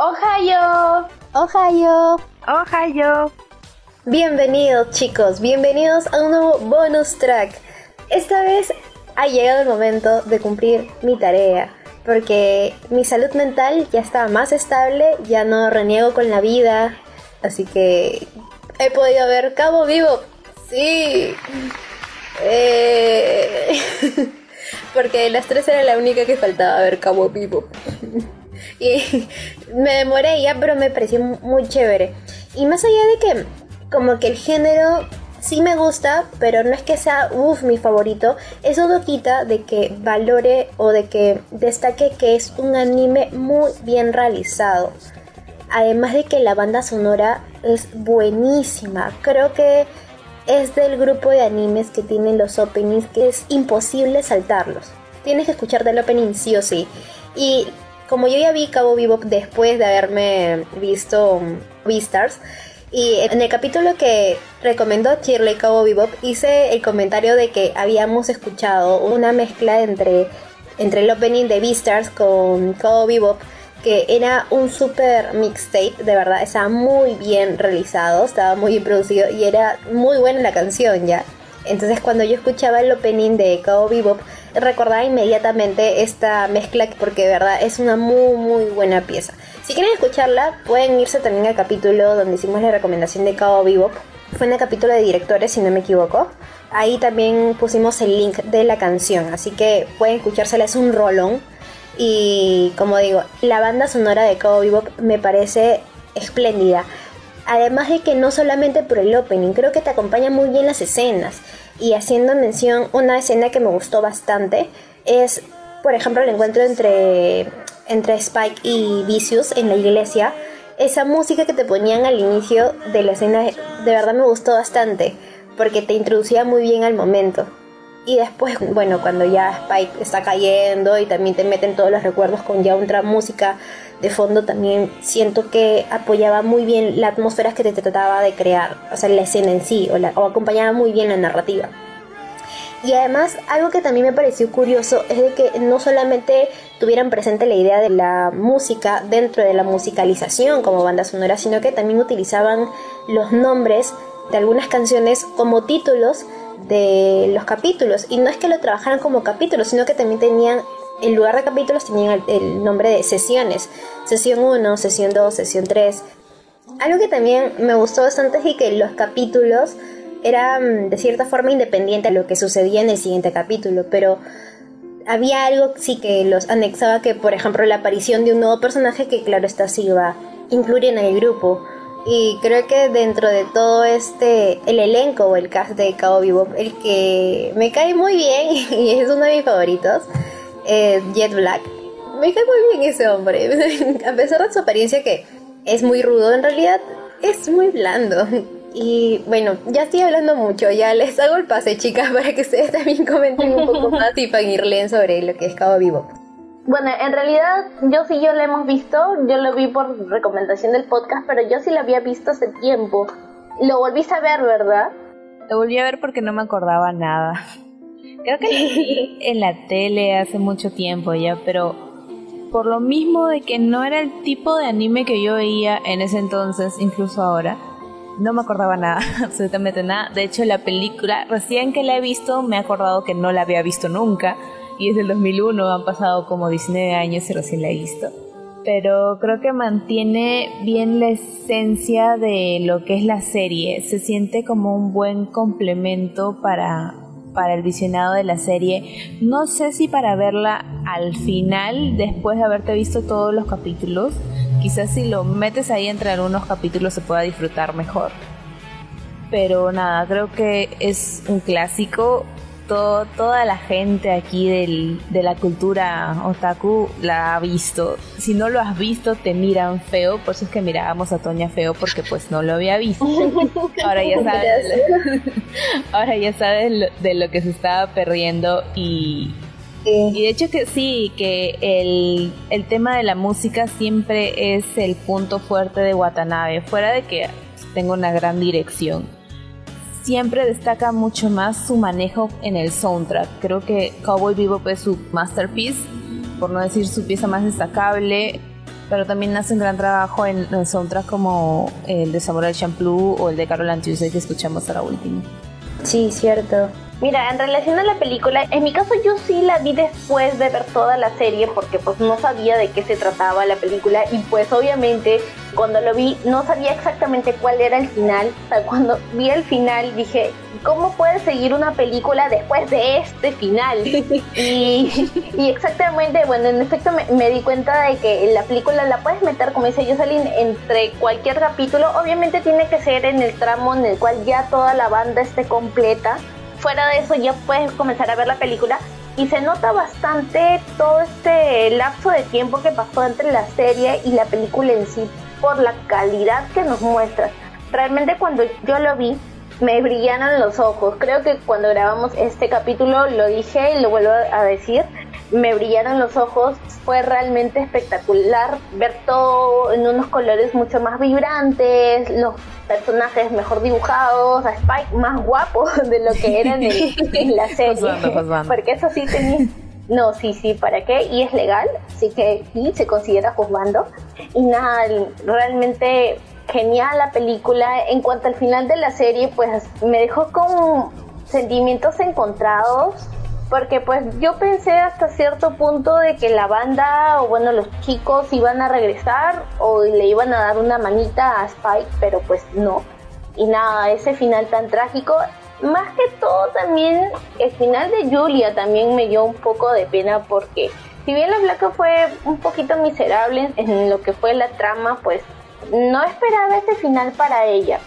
Ohio. Ohio. Ohio. Bienvenidos chicos, bienvenidos a un nuevo bonus track. Esta vez ha llegado el momento de cumplir mi tarea, porque mi salud mental ya está más estable, ya no reniego con la vida, así que he podido ver Cabo Vivo. Sí. Eh, porque las tres era la única que faltaba ver Cabo Vivo. y me demoré ya, pero me pareció muy chévere. Y más allá de que como que el género sí me gusta, pero no es que sea uff mi favorito, eso no quita de que valore o de que destaque que es un anime muy bien realizado. Además de que la banda sonora es buenísima. Creo que es del grupo de animes que tienen los openings que es imposible saltarlos. Tienes que escuchar del opening sí o sí. Y como yo ya vi Cabo Vivo después de haberme visto Beastars, y en el capítulo que recomendó Shirley Cabo Bebop hice el comentario de que habíamos escuchado una mezcla entre, entre el opening de Beastars con Cabo Bebop que era un super mixtape, de verdad, estaba muy bien realizado, estaba muy bien producido y era muy buena la canción ya. Entonces cuando yo escuchaba el opening de Cabo Bebop recordaba inmediatamente esta mezcla porque de verdad es una muy muy buena pieza. Si quieren escucharla, pueden irse también al capítulo donde hicimos la recomendación de Cabo Vivo. Fue en el capítulo de directores, si no me equivoco. Ahí también pusimos el link de la canción, así que pueden escuchársela, es un rolón. Y como digo, la banda sonora de Cabo Vivo me parece espléndida. Además de que no solamente por el opening, creo que te acompaña muy bien las escenas. Y haciendo mención, una escena que me gustó bastante es, por ejemplo, el encuentro entre entre Spike y Vicious en la iglesia, esa música que te ponían al inicio de la escena de verdad me gustó bastante, porque te introducía muy bien al momento. Y después, bueno, cuando ya Spike está cayendo y también te meten todos los recuerdos con ya otra música de fondo, también siento que apoyaba muy bien la atmósfera que te trataba de crear, o sea, la escena en sí, o, o acompañaba muy bien la narrativa. Y además, algo que también me pareció curioso es de que no solamente tuvieran presente la idea de la música dentro de la musicalización como banda sonora, sino que también utilizaban los nombres de algunas canciones como títulos de los capítulos. Y no es que lo trabajaran como capítulos, sino que también tenían, en lugar de capítulos, tenían el, nombre de sesiones. Sesión 1, sesión 2, sesión 3. Algo que también me gustó bastante es que los capítulos era mm, de cierta forma independiente a lo que sucedía en el siguiente capítulo, pero había algo sí que los anexaba que, por ejemplo, la aparición de un nuevo personaje que, claro, está sí iba a incluir en el grupo. Y creo que dentro de todo este, el elenco o el cast de Cabo Vivo, el que me cae muy bien y es uno de mis favoritos, es Jet Black. Me cae muy bien ese hombre, a pesar de su apariencia que es muy rudo, en realidad es muy blando. Y bueno, ya estoy hablando mucho, ya les hago el pase, chicas, para que ustedes también comenten un poco más y irlen sobre lo que es Cabo Vivo. Bueno, en realidad yo sí yo lo hemos visto, yo lo vi por recomendación del podcast, pero yo sí lo había visto hace tiempo. Lo volviste a ver, ¿verdad? Lo volví a ver porque no me acordaba nada. Creo que vi en la tele hace mucho tiempo ya, pero por lo mismo de que no era el tipo de anime que yo veía en ese entonces, incluso ahora, no me acordaba nada, absolutamente nada. De hecho, la película, recién que la he visto, me he acordado que no la había visto nunca. Y es del 2001, han pasado como 19 años y recién la he visto. Pero creo que mantiene bien la esencia de lo que es la serie. Se siente como un buen complemento para, para el visionado de la serie. No sé si para verla al final, después de haberte visto todos los capítulos, quizás si lo metes ahí entre algunos capítulos se pueda disfrutar mejor. Pero nada, creo que es un clásico. Todo, toda la gente aquí del, de la cultura otaku la ha visto. Si no lo has visto, te miran feo. Por eso es que mirábamos a Toña feo porque pues no lo había visto. Ahora ya sabes, ahora ya sabes de lo que se estaba perdiendo y, y de hecho que sí, que el, el, tema de la música siempre es el punto fuerte de Watanabe, fuera de que tenga una gran dirección. Siempre destaca mucho más su manejo en el soundtrack. Creo que Cowboy Bebop es su masterpiece, por no decir su pieza más destacable. pero también hacen gran trabajo en, en soundtracks como el de Samurai Champloo o el de Carol Tuesday que escuchamos ahora último. Sí, cierto. Mira, en relación a la película, en mi caso yo sí la vi después de ver toda la serie porque pues no sabía de qué se trataba la película y pues obviamente cuando lo vi no sabía exactamente cuál era el final. O sea, cuando vi el final dije, ¿cómo puede seguir una película después de este final? y, exactamente, bueno, en efecto me, di cuenta de que la película la puedes meter, como dice Jocelyn, entre cualquier capítulo. Obviamente tiene que ser en el tramo en el cual ya toda la banda esté completa fuera de eso ya puedes comenzar a ver la película y se nota bastante todo este lapso de tiempo que pasó entre la serie y la película en sí por la calidad que nos muestra. Realmente cuando yo lo vi me brillaron los ojos. Creo que cuando grabamos este capítulo lo dije y lo vuelvo a decir me brillaron los ojos, fue realmente espectacular ver todo en unos colores mucho más vibrantes, los personajes mejor dibujados, a Spike más guapo de lo que era en, la serie. Porque eso sí tenía... No, sí, sí, ¿para qué? Y es legal, así que sí, se considera juzgando. Y nada, realmente genial la película. En cuanto al final de la serie, pues me dejó con sentimientos encontrados porque pues yo pensé hasta cierto punto de que la banda o bueno los chicos iban a regresar o le iban a dar una manita a Spike, pero pues no. Y nada, ese final tan trágico, más que todo también el final de Julia también me dio un poco de pena porque si bien la Blanca fue un poquito miserable en lo que fue la trama, pues no esperaba ese final para ella.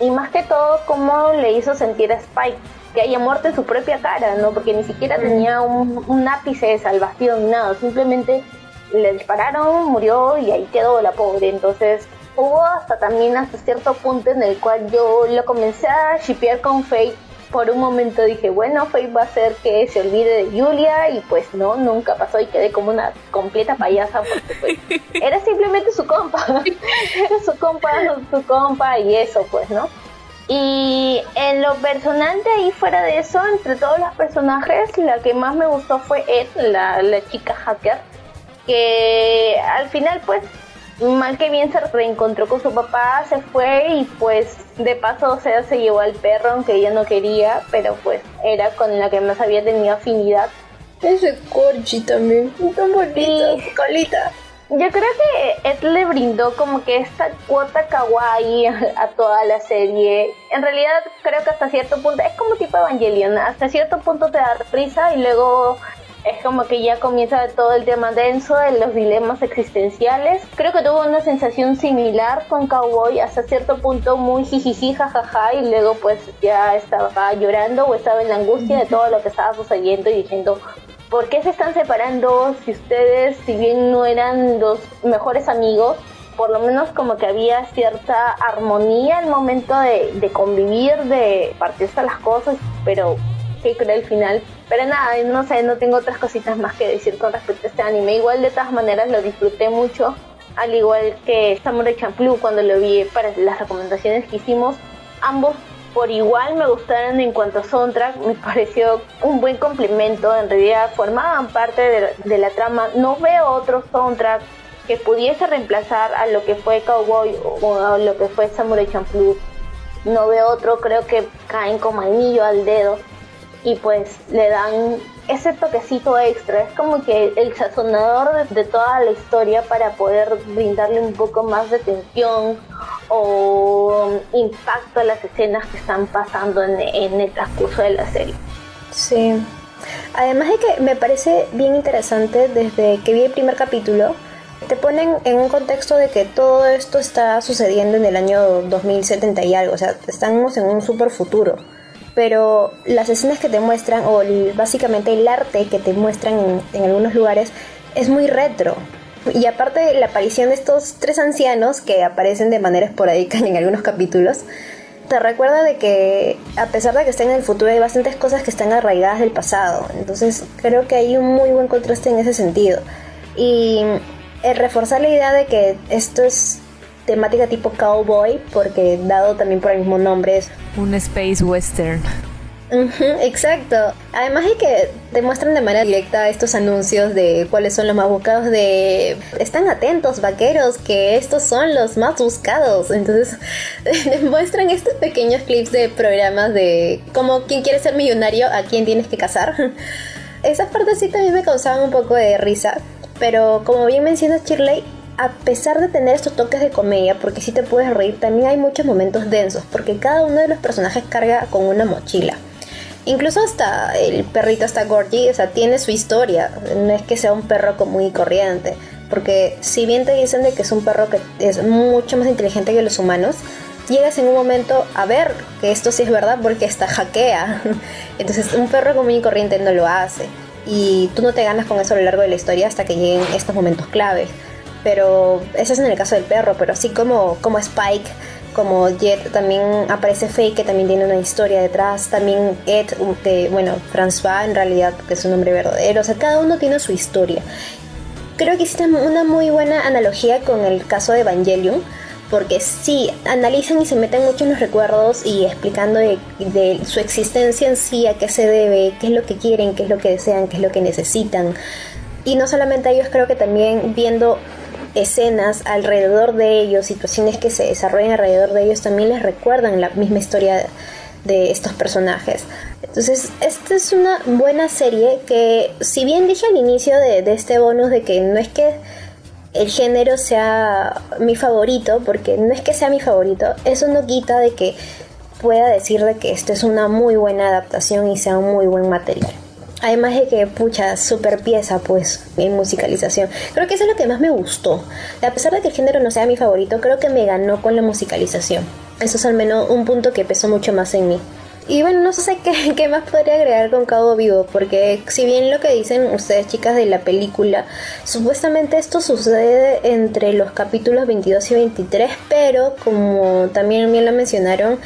Y más que todo cómo le hizo sentir a Spike que haya muerto en su propia cara, ¿no? Porque ni siquiera tenía un, ápice de salvación, nada, simplemente le dispararon, murió y ahí quedó la pobre. Entonces hubo hasta también hasta cierto punto en el cual yo lo comencé a shipear con Faye. Por un momento dije, bueno, Faye va a hacer que se olvide de Julia y pues no, nunca pasó y quedé como una completa payasa porque pues era simplemente su compa, era su compa, su compa y eso pues, ¿no? Y en lo personal de ahí fuera de eso, entre todos los personajes, la que más me gustó fue Ed, la, chica hacker, que al final pues mal que bien se reencontró con su papá, se fue y pues de paso o sea se llevó al perro aunque ella no quería, pero pues era con la que más había tenido afinidad. Ese corchi también, tan bonito, colita. Yo creo que Ed le brindó como que esta cuota kawaii a, toda la serie. En realidad creo que hasta cierto punto es como tipo Evangelion, hasta cierto punto te da prisa y luego es como que ya comienza todo el tema denso de los dilemas existenciales. Creo que tuvo una sensación similar con Cowboy, hasta cierto punto muy jijiji, jajaja, y luego pues ya estaba llorando o estaba en la angustia de todo lo que estaba sucediendo y diciendo, ¿por qué se están separando si ustedes, si bien no eran los mejores amigos, por lo menos como que había cierta armonía al momento de, convivir, de partirse las cosas, pero qué creo el final. Pero nada, no sé, no tengo otras cositas más que decir con respecto a este anime. Igual de todas maneras lo disfruté mucho, al igual que Samurai Champloo cuando lo vi para las recomendaciones que hicimos. Ambos por igual me gustaron en cuanto a soundtrack, me pareció un buen complemento, en realidad formaban parte de, la trama, no veo otro soundtrack que pudiese reemplazar a lo que fue Cowboy o a lo que fue Samurai Champloo, no veo otro, creo que caen como anillo al dedo y pues le dan ese toquecito extra, es como que el sazonador de, toda la historia para poder brindarle un poco más de tensión o impacto a las escenas que están pasando en, en el transcurso de la serie. Sí, además de que me parece bien interesante desde que vi el primer capítulo, te ponen en un contexto de que todo esto está sucediendo en el año 2070 y algo, o sea, estamos en un super futuro pero las escenas que te muestran, o básicamente el arte que te muestran en, algunos lugares, es muy retro. Y aparte de la aparición de estos tres ancianos que aparecen de manera esporádica en algunos capítulos, te recuerda de que a pesar de que estén en el futuro hay bastantes cosas que están arraigadas del pasado. Entonces creo que hay un muy buen contraste en ese sentido. Y el reforzar la idea de que esto es temática tipo cowboy, porque dado también por el mismo nombre es un space western. exacto. Además de que demuestran de manera directa estos anuncios de cuáles son los más buscados de están atentos vaqueros que estos son los más buscados. Entonces demuestran estos pequeños clips de programas de como quién quiere ser millonario, a quién tienes que casar. Esas partes sí también me causaban un poco de risa, pero como bien menciona Shirley, a pesar de tener estos toques de comedia, porque si te puedes reír, también hay muchos momentos densos, porque cada uno de los personajes carga con una mochila. Incluso hasta el perrito, hasta Gorgie, o sea, tiene su historia. No es que sea un perro común y corriente. Porque si bien te dicen de que es un perro que es mucho más inteligente que los humanos, llegas en un momento a ver que esto sí es verdad porque está hackea. Entonces un perro común y corriente no lo hace. Y tú no te ganas con eso a lo largo de la historia hasta que lleguen estos momentos claves. Pero ese es en el caso del perro, pero así como, como Spike como Jet también aparece Faye que también tiene una historia detrás, también Ed, bueno, François en realidad que es un nombre verdadero, o sea, cada uno tiene su historia. Creo que hiciste una muy buena analogía con el caso de Evangelion, porque sí, analizan y se meten mucho en los recuerdos y explicando de, de, su existencia en sí, a qué se debe, qué es lo que quieren, qué es lo que desean, qué es lo que necesitan. Y no solamente ellos, creo que también viendo escenas alrededor de ellos, situaciones que se desarrollan alrededor de ellos, también les recuerdan la misma historia de estos personajes. Entonces, esta es una buena serie que, si bien dije al inicio de, este bonus de que no es que el género sea mi favorito, porque no es que sea mi favorito, eso no quita de que pueda decir de que esto es una muy buena adaptación y sea un muy buen material. Además de que, pucha, super pieza, pues, en musicalización. Creo que eso es lo que más me gustó. A pesar de que el género no sea mi favorito, creo que me ganó con la musicalización. Eso es al menos un punto que pesó mucho más en mí. Y bueno, no sé qué, qué, más podría agregar con Cabo Vivo, porque si bien lo que dicen ustedes chicas de la película, supuestamente esto sucede entre los capítulos 22 y 23, pero como también bien lo mencionaron,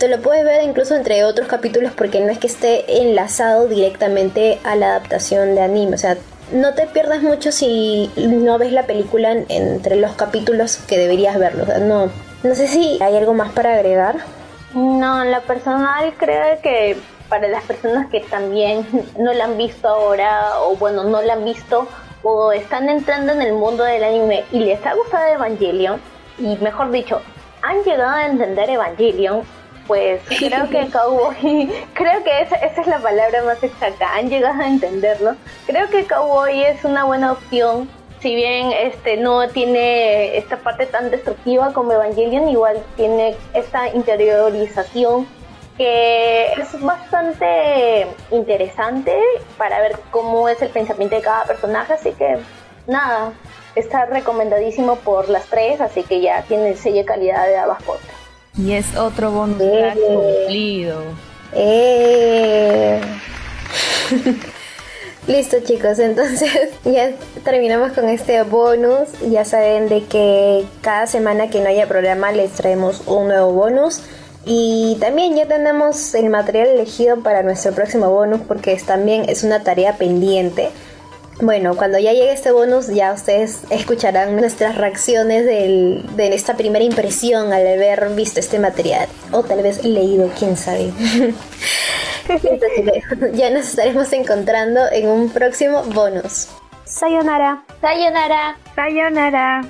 te lo puedes ver incluso entre otros capítulos porque no es que esté enlazado directamente a la adaptación de anime. O sea, no te pierdas mucho si no ves la película entre los capítulos que deberías verlo. no, no sé si hay algo más para agregar. No, en la personal creo que para las personas que también no la han visto ahora o bueno, no la han visto o están entrando en el mundo del anime y les ha gustado Evangelion y mejor dicho, han llegado a entender Evangelion, pues creo que Cowboy, creo que esa, esa, es la palabra más exacta, han llegado a entenderlo. Creo que Cowboy es una buena opción, si bien este no tiene esta parte tan destructiva como Evangelion, igual tiene esta interiorización que es bastante interesante para ver cómo es el pensamiento de cada personaje, así que nada, está recomendadísimo por las tres, así que ya tiene el sello de calidad de abajo. Y es otro bonus track cumplido. Eh. Listo chicos, entonces ya terminamos con este bonus. Ya saben de que cada semana que no haya programa les traemos un nuevo bonus. Y también ya tenemos el material elegido para nuestro próximo bonus porque también es una tarea pendiente. Bueno, cuando ya llegue este bonus, ya ustedes escucharán nuestras reacciones de esta primera impresión al haber visto este material. O tal vez leído, quién sabe. ya nos estaremos encontrando en un próximo bonus. Sayonara. Sayonara. Sayonara.